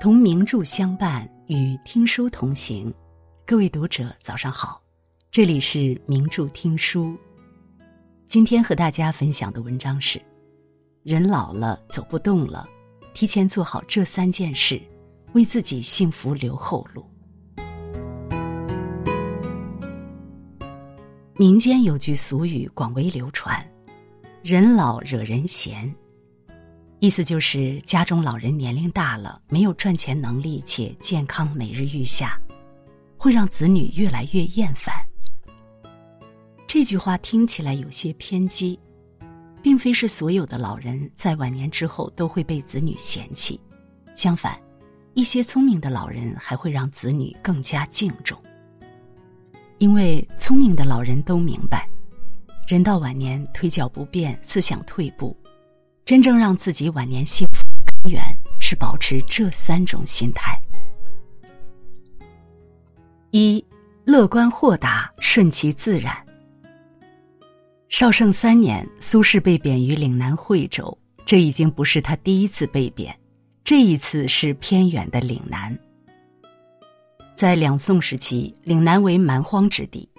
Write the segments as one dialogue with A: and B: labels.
A: 同名著相伴，与听书同行。各位读者，早上好，这里是名著听书。今天和大家分享的文章是：人老了走不动了，提前做好这三件事，为自己幸福留后路。民间有句俗语广为流传：“人老惹人嫌。”意思就是家中老人年龄大了，没有赚钱能力，且健康每日愈下，会让子女越来越厌烦。这句话听起来有些偏激，并非是所有的老人在晚年之后都会被子女嫌弃，相反，一些聪明的老人还会让子女更加敬重。因为聪明的老人都明白，人到晚年腿脚不便，思想退步。真正让自己晚年幸福的根源是保持这三种心态：一、乐观豁达，顺其自然。绍圣三年，苏轼被贬于岭南惠州，这已经不是他第一次被贬，这一次是偏远的岭南。在两宋时期，岭南为蛮荒之地，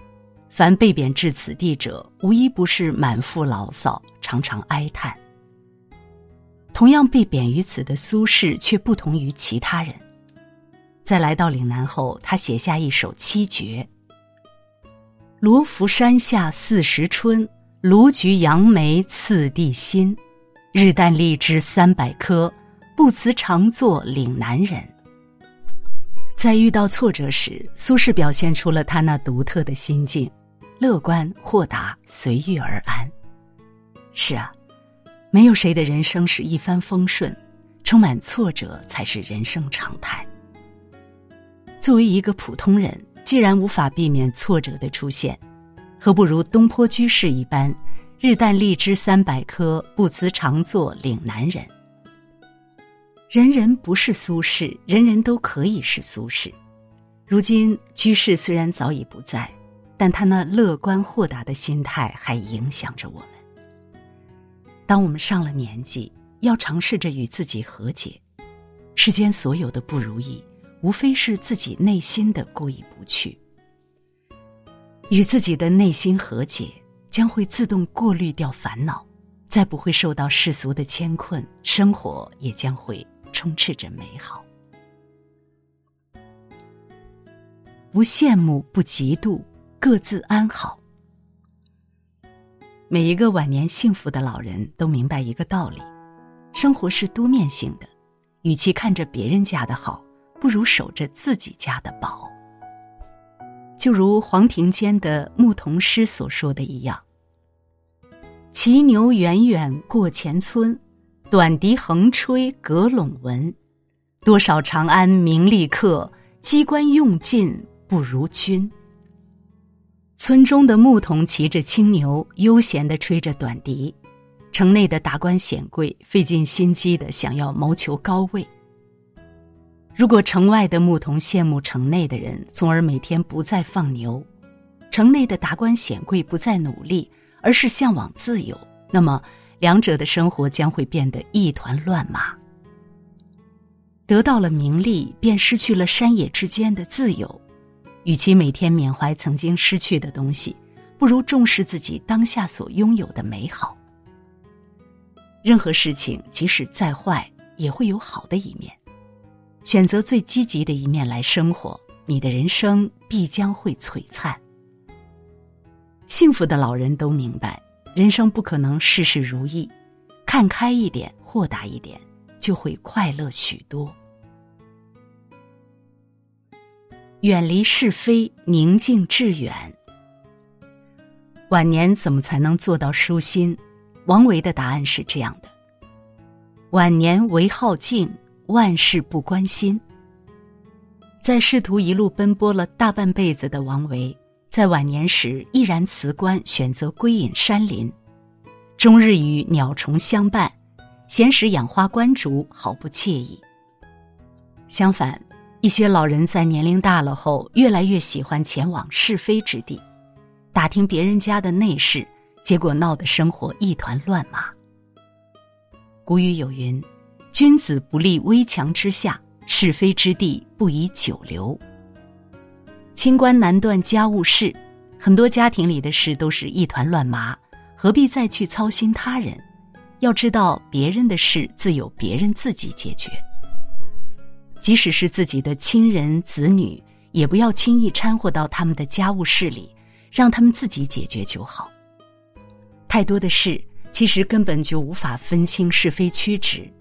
A: 凡被贬至此地者，无一不是满腹牢骚，常常哀叹。同样被贬于此的苏轼却不同于其他人，在来到岭南后，他写下一首七绝：“罗浮山下四时春，卢橘杨梅次第新。日啖荔枝三百颗，不辞常作岭南人。”在遇到挫折时，苏轼表现出了他那独特的心境：乐观、豁达、随遇而安。是啊。没有谁的人生是一帆风顺，充满挫折才是人生常态。作为一个普通人，既然无法避免挫折的出现，何不如东坡居士一般，日啖荔枝三百颗，不辞常作岭南人。人人不是苏轼，人人都可以是苏轼。如今居士虽然早已不在，但他那乐观豁达的心态还影响着我们。当我们上了年纪，要尝试着与自己和解。世间所有的不如意，无非是自己内心的过意不去。与自己的内心和解，将会自动过滤掉烦恼，再不会受到世俗的牵困，生活也将会充斥着美好。不羡慕，不嫉妒，各自安好。每一个晚年幸福的老人都明白一个道理：生活是多面性的，与其看着别人家的好，不如守着自己家的宝。就如黄庭坚的牧童诗所说的一样：“骑牛远远过前村，短笛横吹隔陇闻。多少长安名利客，机关用尽不如君。”村中的牧童骑着青牛，悠闲的吹着短笛；城内的达官显贵费尽心机的想要谋求高位。如果城外的牧童羡慕城内的人，从而每天不再放牛；城内的达官显贵不再努力，而是向往自由，那么两者的生活将会变得一团乱麻。得到了名利，便失去了山野之间的自由。与其每天缅怀曾经失去的东西，不如重视自己当下所拥有的美好。任何事情即使再坏，也会有好的一面。选择最积极的一面来生活，你的人生必将会璀璨。幸福的老人都明白，人生不可能事事如意，看开一点，豁达一点，就会快乐许多。远离是非，宁静致远。晚年怎么才能做到舒心？王维的答案是这样的：晚年唯好静，万事不关心。在仕途一路奔波了大半辈子的王维，在晚年时毅然辞官，选择归隐山林，终日与鸟虫相伴，闲时养花观竹，毫不惬意。相反。一些老人在年龄大了后，越来越喜欢前往是非之地，打听别人家的内事，结果闹得生活一团乱麻。古语有云：“君子不立危墙之下，是非之地不宜久留。清官难断家务事，很多家庭里的事都是一团乱麻，何必再去操心他人？要知道，别人的事自有别人自己解决。即使是自己的亲人子女，也不要轻易掺和到他们的家务事里，让他们自己解决就好。太多的事，其实根本就无法分清是非曲直，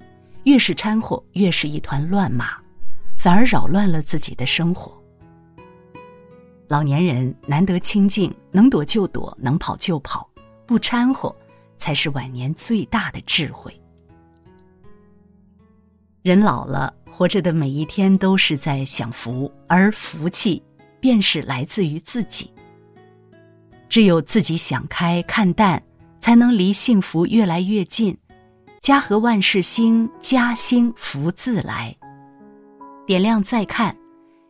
A: 越是掺和，越是一团乱麻，反而扰乱了自己的生活。老年人难得清静，能躲就躲，能跑就跑，不掺和，才是晚年最大的智慧。人老了。活着的每一天都是在享福，而福气便是来自于自己。只有自己想开看淡，才能离幸福越来越近。家和万事兴，家兴福自来。点亮再看，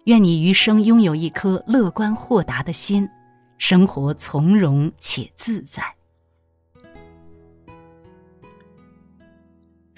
A: 愿你余生拥有一颗乐观豁达的心，生活从容且自在。